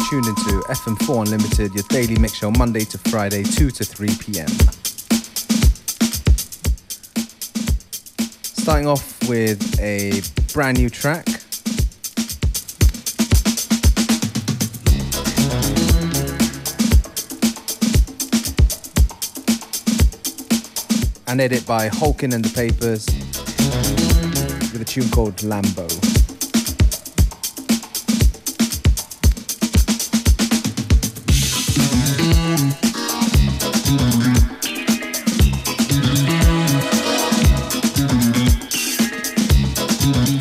you're tuned into FM4 Unlimited, your daily mix show Monday to Friday, 2 to 3 p.m. Starting off with a brand new track. An edit by Holkin and the Papers with a tune called Lambo. Mm-hmm.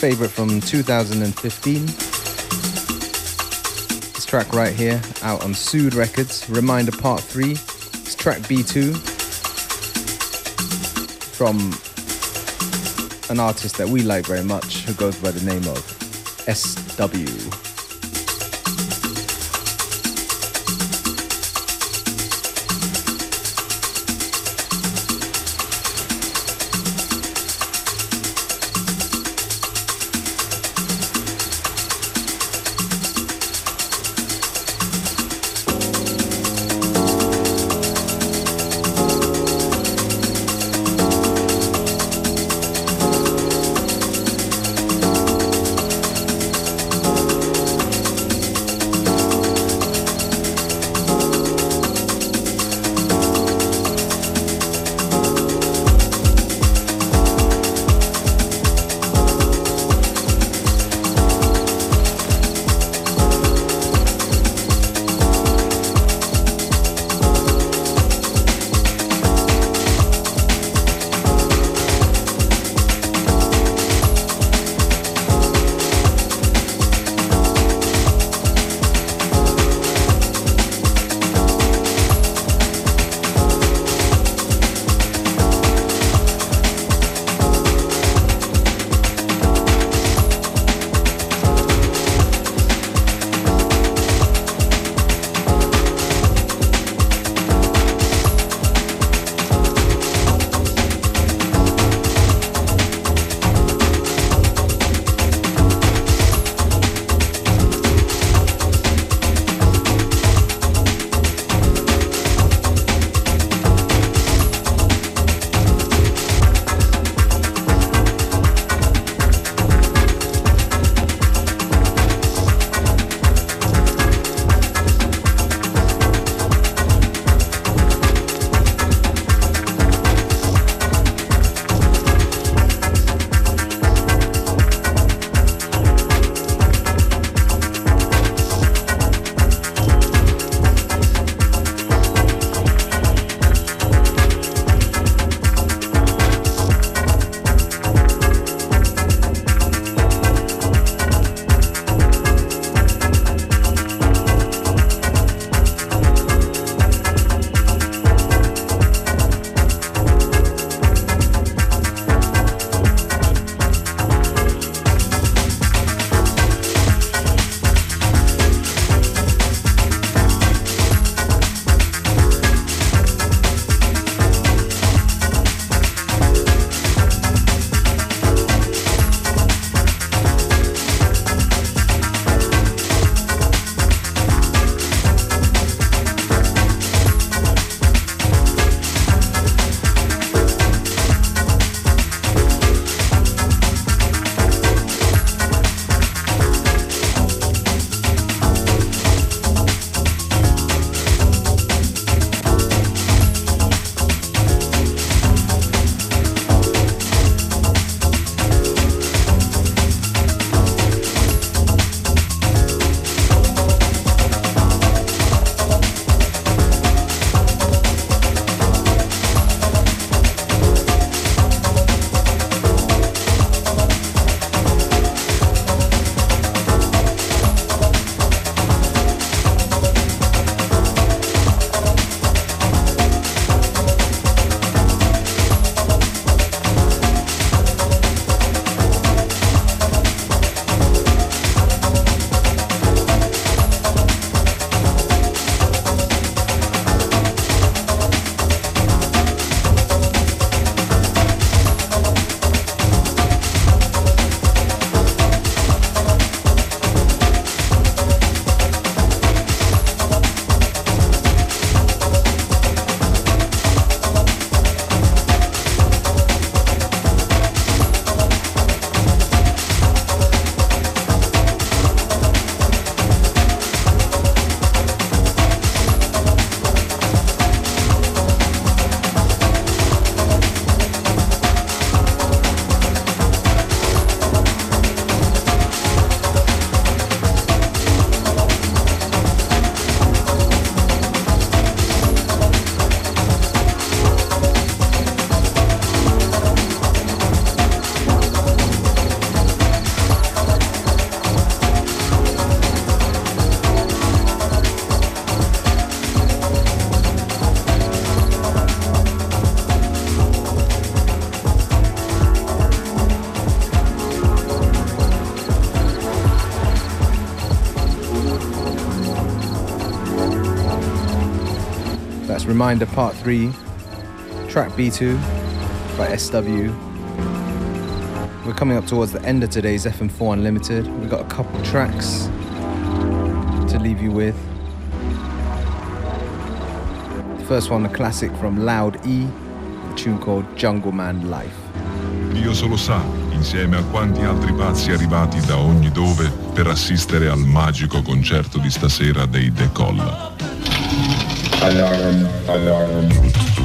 Favorite from 2015. This track right here, out on Sued Records, Reminder Part 3. It's track B2 from an artist that we like very much who goes by the name of SW. Reminder Part 3, track B2 by SW. We're coming up towards the end of today's FM4 Unlimited. We've got a couple tracks to leave you with. First one, a classic from Loud E, a tune called Jungle Man Life. Dio solo sa, insieme a quanti altri pazzi arrivati da ogni dove per assistere al magico concerto di stasera dei Decolla. Alarm, alarm.